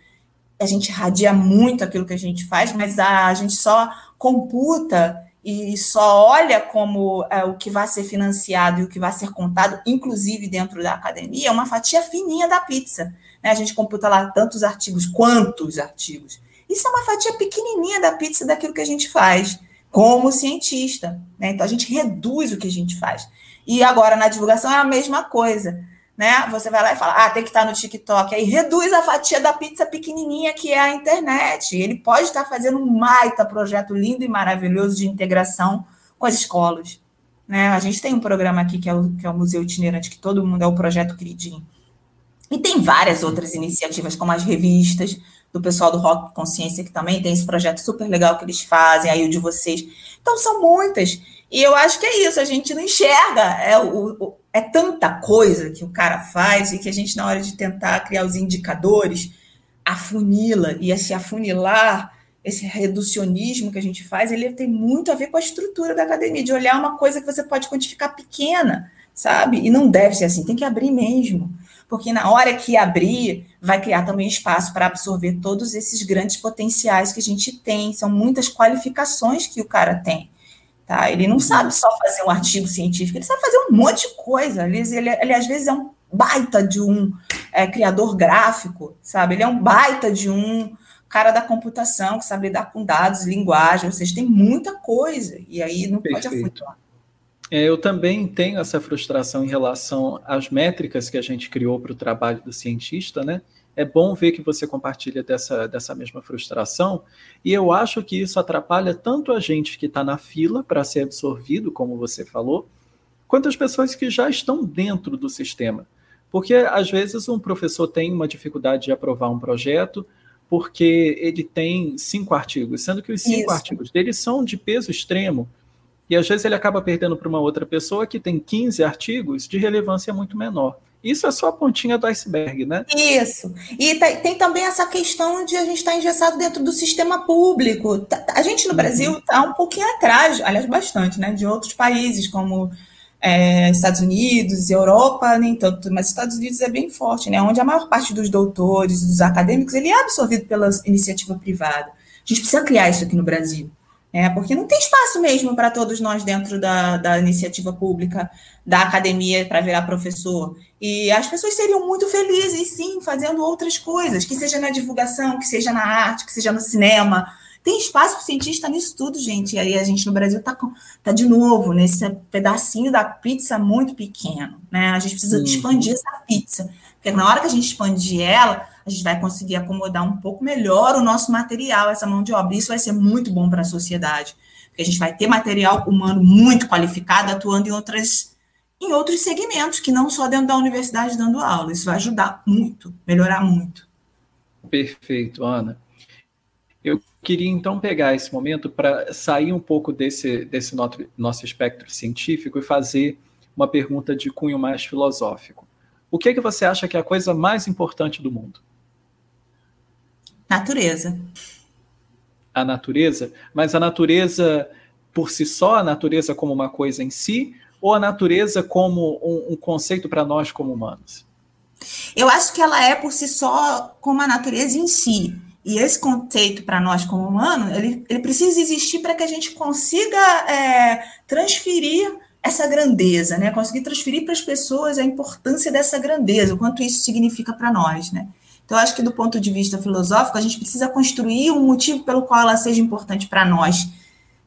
a gente radia muito aquilo que a gente faz, mas a, a gente só computa e só olha como é, o que vai ser financiado e o que vai ser contado, inclusive dentro da academia, é uma fatia fininha da pizza. Né? A gente computa lá tantos artigos, quantos artigos. Isso é uma fatia pequenininha da pizza daquilo que a gente faz como cientista. Né? Então a gente reduz o que a gente faz. E agora na divulgação é a mesma coisa né? Você vai lá e fala, ah, tem que estar no TikTok. Aí reduz a fatia da pizza pequenininha que é a internet. Ele pode estar fazendo um baita projeto lindo e maravilhoso de integração com as escolas. Né? A gente tem um programa aqui que é o, que é o Museu Itinerante, que todo mundo é o Projeto Queridinho. E tem várias outras iniciativas, como as revistas do pessoal do Rock Consciência, que também tem esse projeto super legal que eles fazem, aí o de vocês. Então, são muitas. E eu acho que é isso, a gente não enxerga. É, o, é tanta coisa que o cara faz e que a gente, na hora de tentar criar os indicadores, afunila e esse afunilar, esse reducionismo que a gente faz, ele tem muito a ver com a estrutura da academia, de olhar uma coisa que você pode quantificar pequena, sabe? E não deve ser assim, tem que abrir mesmo. Porque na hora que abrir, vai criar também espaço para absorver todos esses grandes potenciais que a gente tem. São muitas qualificações que o cara tem. Tá? Ele não sabe só fazer um artigo científico, ele sabe fazer um monte de coisa. Ele, ele, ele às vezes é um baita de um é, criador gráfico, sabe? Ele é um baita de um cara da computação que sabe lidar com dados, linguagem, ou seja, tem muita coisa, e aí não Perfeito. pode afundar. É, eu também tenho essa frustração em relação às métricas que a gente criou para o trabalho do cientista, né? É bom ver que você compartilha dessa, dessa mesma frustração, e eu acho que isso atrapalha tanto a gente que está na fila para ser absorvido, como você falou, quanto as pessoas que já estão dentro do sistema. Porque às vezes um professor tem uma dificuldade de aprovar um projeto porque ele tem cinco artigos, sendo que os cinco Isso. artigos dele são de peso extremo. E às vezes ele acaba perdendo para uma outra pessoa que tem 15 artigos de relevância muito menor. Isso é só a pontinha do iceberg, né? Isso. E tem também essa questão de a gente estar tá engessado dentro do sistema público. Tá, a gente no uhum. Brasil está um pouquinho atrás, aliás, bastante, né? De outros países, como é, Estados Unidos, Europa, nem tanto, mas Estados Unidos é bem forte, né? Onde a maior parte dos doutores, dos acadêmicos, ele é absorvido pela iniciativa privada. A gente precisa criar isso aqui no Brasil. É, porque não tem espaço mesmo para todos nós dentro da, da iniciativa pública, da academia para virar professor. E as pessoas seriam muito felizes, sim, fazendo outras coisas, que seja na divulgação, que seja na arte, que seja no cinema, tem espaço para o cientista nisso tudo, gente. E aí a gente no Brasil está tá de novo nesse pedacinho da pizza muito pequeno. Né? A gente precisa uhum. expandir essa pizza. Porque na hora que a gente expandir ela, a gente vai conseguir acomodar um pouco melhor o nosso material, essa mão de obra. Isso vai ser muito bom para a sociedade. Porque a gente vai ter material humano muito qualificado atuando em outras em outros segmentos, que não só dentro da universidade dando aula. Isso vai ajudar muito, melhorar muito. Perfeito, Ana. Eu queria então pegar esse momento para sair um pouco desse, desse nosso espectro científico e fazer uma pergunta de cunho mais filosófico. O que, é que você acha que é a coisa mais importante do mundo? Natureza. A natureza? Mas a natureza por si só, a natureza como uma coisa em si, ou a natureza como um, um conceito para nós como humanos? Eu acho que ela é por si só como a natureza em si. E esse conceito, para nós como humanos, ele, ele precisa existir para que a gente consiga é, transferir essa grandeza, né? Conseguir transferir para as pessoas a importância dessa grandeza, o quanto isso significa para nós, né? Então, acho que do ponto de vista filosófico, a gente precisa construir um motivo pelo qual ela seja importante para nós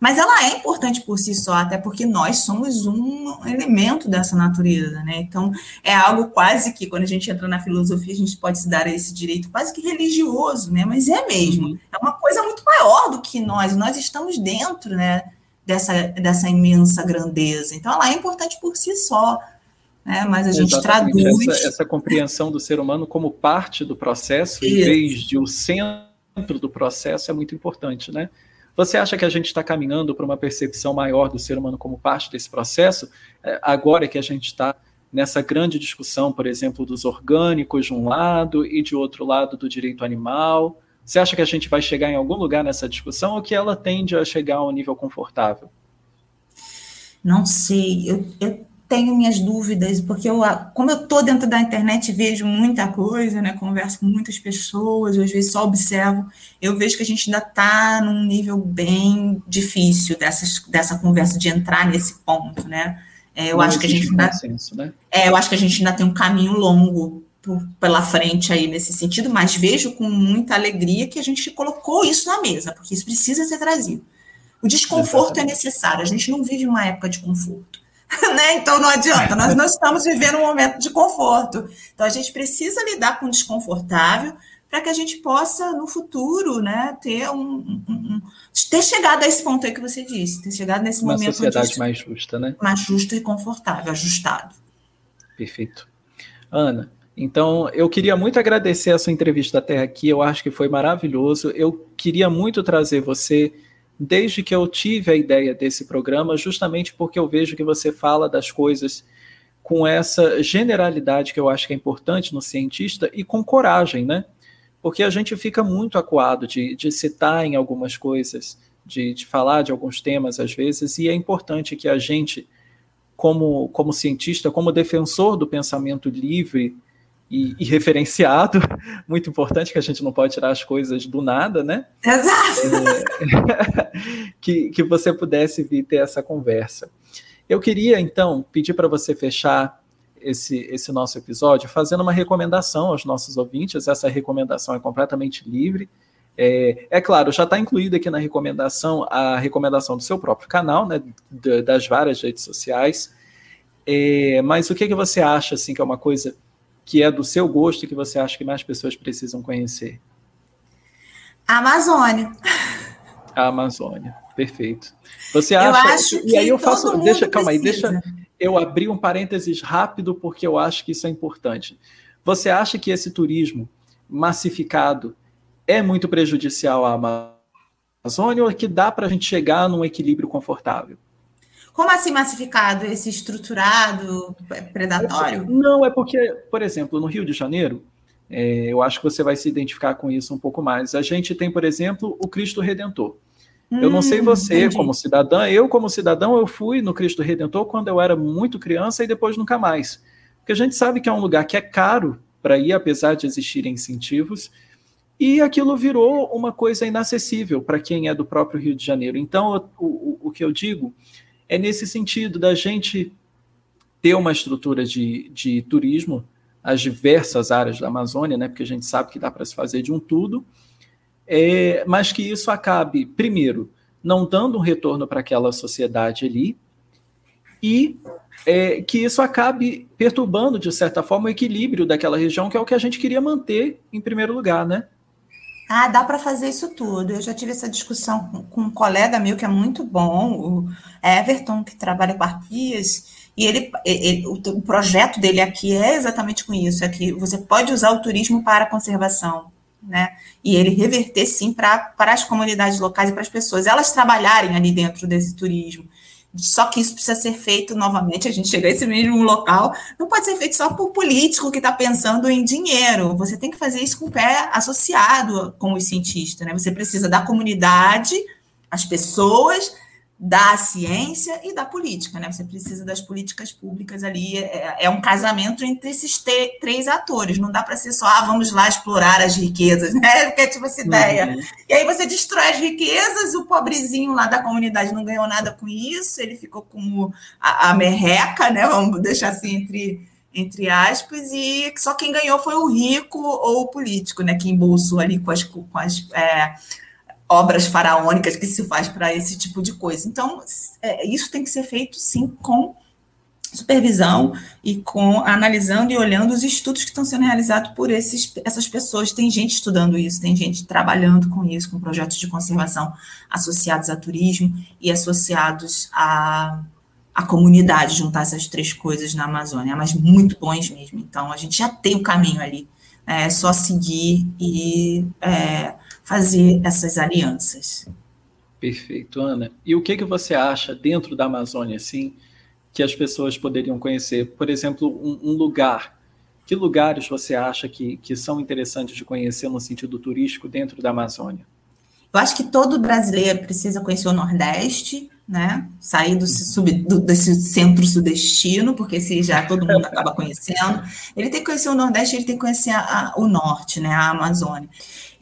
mas ela é importante por si só, até porque nós somos um elemento dessa natureza, né? Então, é algo quase que, quando a gente entra na filosofia, a gente pode se dar esse direito quase que religioso, né? Mas é mesmo. Uhum. É uma coisa muito maior do que nós. Nós estamos dentro, né? Dessa, dessa imensa grandeza. Então, ela é importante por si só. Né? Mas a gente Exatamente. traduz. Essa, essa, compreensão do ser humano como parte do processo, Isso. em vez de o centro do processo, é muito importante, né? Você acha que a gente está caminhando para uma percepção maior do ser humano como parte desse processo? É, agora que a gente está nessa grande discussão, por exemplo, dos orgânicos de um lado e de outro lado do direito animal. Você acha que a gente vai chegar em algum lugar nessa discussão ou que ela tende a chegar a um nível confortável? Não sei. Eu, eu tenho minhas dúvidas, porque eu, como eu estou dentro da internet vejo muita coisa, né? Converso com muitas pessoas, às vezes só observo, eu vejo que a gente ainda está num nível bem difícil dessas, dessa conversa, de entrar nesse ponto, né? É, eu Não acho que a gente ainda, consenso, né? é, eu acho que a gente ainda tem um caminho longo por, pela frente aí nesse sentido, mas vejo com muita alegria que a gente colocou isso na mesa, porque isso precisa ser trazido. O desconforto é necessário, a gente não vive uma época de conforto. né? Então não adianta, nós não estamos vivendo um momento de conforto. Então a gente precisa lidar com o desconfortável para que a gente possa, no futuro, né, ter um, um, um, ter chegado a esse ponto aí que você disse, ter chegado nesse Uma momento. Uma sociedade mais justa, né? Mais justa e confortável, ajustado. Perfeito. Ana, então eu queria muito agradecer a sua entrevista até aqui, eu acho que foi maravilhoso. Eu queria muito trazer você desde que eu tive a ideia desse programa, justamente porque eu vejo que você fala das coisas com essa generalidade que eu acho que é importante no cientista e com coragem, né? Porque a gente fica muito acuado de, de citar em algumas coisas, de, de falar de alguns temas às vezes, e é importante que a gente, como, como cientista, como defensor do pensamento livre, e, e, referenciado, muito importante que a gente não pode tirar as coisas do nada, né? Exato. É, que, que você pudesse vir ter essa conversa. Eu queria, então, pedir para você fechar esse, esse nosso episódio fazendo uma recomendação aos nossos ouvintes. Essa recomendação é completamente livre. É, é claro, já está incluída aqui na recomendação a recomendação do seu próprio canal, né, das várias redes sociais. É, mas o que, que você acha assim que é uma coisa que é do seu gosto e que você acha que mais pessoas precisam conhecer? A Amazônia. A Amazônia, perfeito. Você acha? Eu acho que e aí eu faço, deixa, calma aí, deixa eu abrir um parênteses rápido porque eu acho que isso é importante. Você acha que esse turismo massificado é muito prejudicial à Amazônia ou é que dá para a gente chegar num equilíbrio confortável? Como assim massificado? Esse estruturado, predatório? Não, é porque, por exemplo, no Rio de Janeiro, é, eu acho que você vai se identificar com isso um pouco mais. A gente tem, por exemplo, o Cristo Redentor. Hum, eu não sei hum, você entendi. como cidadã, eu como cidadão, eu fui no Cristo Redentor quando eu era muito criança e depois nunca mais. Porque a gente sabe que é um lugar que é caro para ir, apesar de existirem incentivos, e aquilo virou uma coisa inacessível para quem é do próprio Rio de Janeiro. Então, o, o, o que eu digo é nesse sentido da gente ter uma estrutura de, de turismo as diversas áreas da Amazônia, né, porque a gente sabe que dá para se fazer de um tudo, é, mas que isso acabe, primeiro, não dando um retorno para aquela sociedade ali, e é, que isso acabe perturbando, de certa forma, o equilíbrio daquela região, que é o que a gente queria manter em primeiro lugar, né? Ah, dá para fazer isso tudo. Eu já tive essa discussão com, um colega meu que é muito bom, o Everton, que trabalha com arpias, e ele, ele o, projeto dele aqui é exatamente com isso, é que você pode usar o turismo para a conservação, né? E ele reverter sim para as comunidades locais e para as pessoas, elas trabalharem ali dentro desse turismo. Só que isso precisa ser feito novamente, a gente chega a esse mesmo local, não pode ser feito só por político que está pensando em dinheiro. Você tem que fazer isso com o pé associado com os cientistas, né? Você precisa da comunidade, as pessoas, da ciência e da política, né? Você precisa das políticas públicas ali. É, é um casamento entre esses três atores. Não dá para ser só, ah, vamos lá explorar as riquezas, né? Porque é tipo essa ideia. Uhum. E aí você destrói as riquezas, o pobrezinho lá da comunidade não ganhou nada com isso, ele ficou com a, a merreca, né? Vamos deixar assim entre entre aspas, e só quem ganhou foi o rico ou o político, né? Que embolsou ali com as, com as é, obras faraônicas que se faz para esse tipo de coisa. Então, é, isso tem que ser feito, sim, com supervisão e com analisando e olhando os estudos que estão sendo realizados por esses, essas pessoas. Tem gente estudando isso, tem gente trabalhando com isso, com projetos de conservação associados a turismo e associados a, a comunidade, juntar essas três coisas na Amazônia, mas muito bons mesmo. Então, a gente já tem o caminho ali, né? é só seguir e é, fazer essas alianças. Perfeito, Ana. E o que, que você acha dentro da Amazônia, assim, que as pessoas poderiam conhecer? Por exemplo, um, um lugar. Que lugares você acha que, que são interessantes de conhecer no sentido turístico dentro da Amazônia? Eu acho que todo brasileiro precisa conhecer o Nordeste, né? Sair do, sub, do, desse centro sudestino, porque se já todo mundo acaba conhecendo. Ele tem que conhecer o Nordeste, ele tem que conhecer a, a, o Norte, né? A Amazônia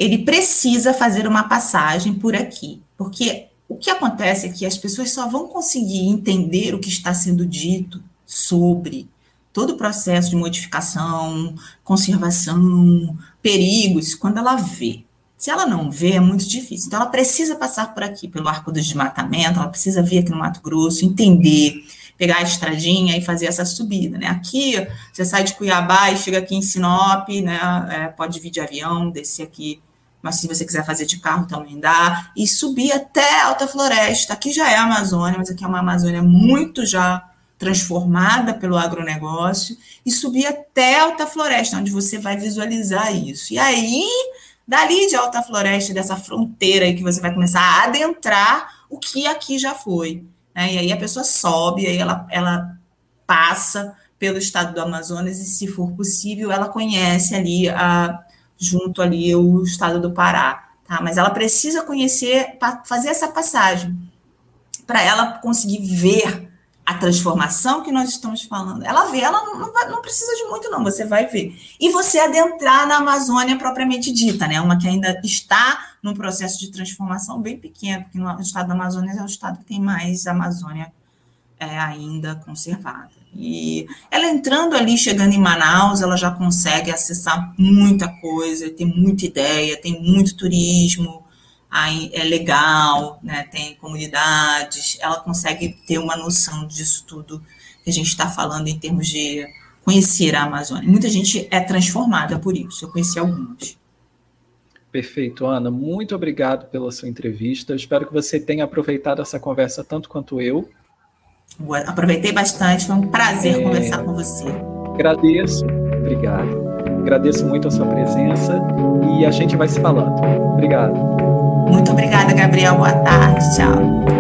ele precisa fazer uma passagem por aqui, porque o que acontece é que as pessoas só vão conseguir entender o que está sendo dito sobre todo o processo de modificação, conservação, perigos, quando ela vê. Se ela não vê, é muito difícil. Então, ela precisa passar por aqui, pelo arco do desmatamento, ela precisa vir aqui no Mato Grosso, entender, pegar a estradinha e fazer essa subida, né? Aqui, você sai de Cuiabá e chega aqui em Sinop, né? É, pode vir de avião, descer aqui mas se você quiser fazer de carro também dá, e subir até Alta Floresta. Aqui já é a Amazônia, mas aqui é uma Amazônia muito já transformada pelo agronegócio, e subir até Alta Floresta, onde você vai visualizar isso. E aí, Dali de Alta Floresta, dessa fronteira aí que você vai começar a adentrar o que aqui já foi. Né? E aí a pessoa sobe, aí ela, ela passa pelo estado do Amazonas e, se for possível, ela conhece ali, a, junto ali, o estado do Pará. Tá? Mas ela precisa conhecer, fazer essa passagem, para ela conseguir ver a transformação que nós estamos falando. Ela vê, ela não, não, precisa de muito, não, você vai ver. E você adentrar na Amazônia propriamente dita, né? Uma que ainda está num processo de transformação bem pequeno, porque no estado da Amazônia é o estado que tem mais Amazônia é, ainda conservada. E ela entrando ali, chegando em Manaus, ela já consegue acessar muita coisa, tem muita ideia, tem muito turismo, é legal, né? tem comunidades, ela consegue ter uma noção disso tudo que a gente está falando em termos de conhecer a Amazônia. Muita gente é transformada por isso, eu conheci algumas. Perfeito, Ana. Muito obrigado pela sua entrevista. Eu espero que você tenha aproveitado essa conversa tanto quanto eu. Aproveitei bastante, foi um prazer é... conversar com você. Agradeço, obrigado. Agradeço muito a sua presença e a gente vai se falando. Obrigado. Muito obrigada, Gabriel. Boa tarde. Tchau.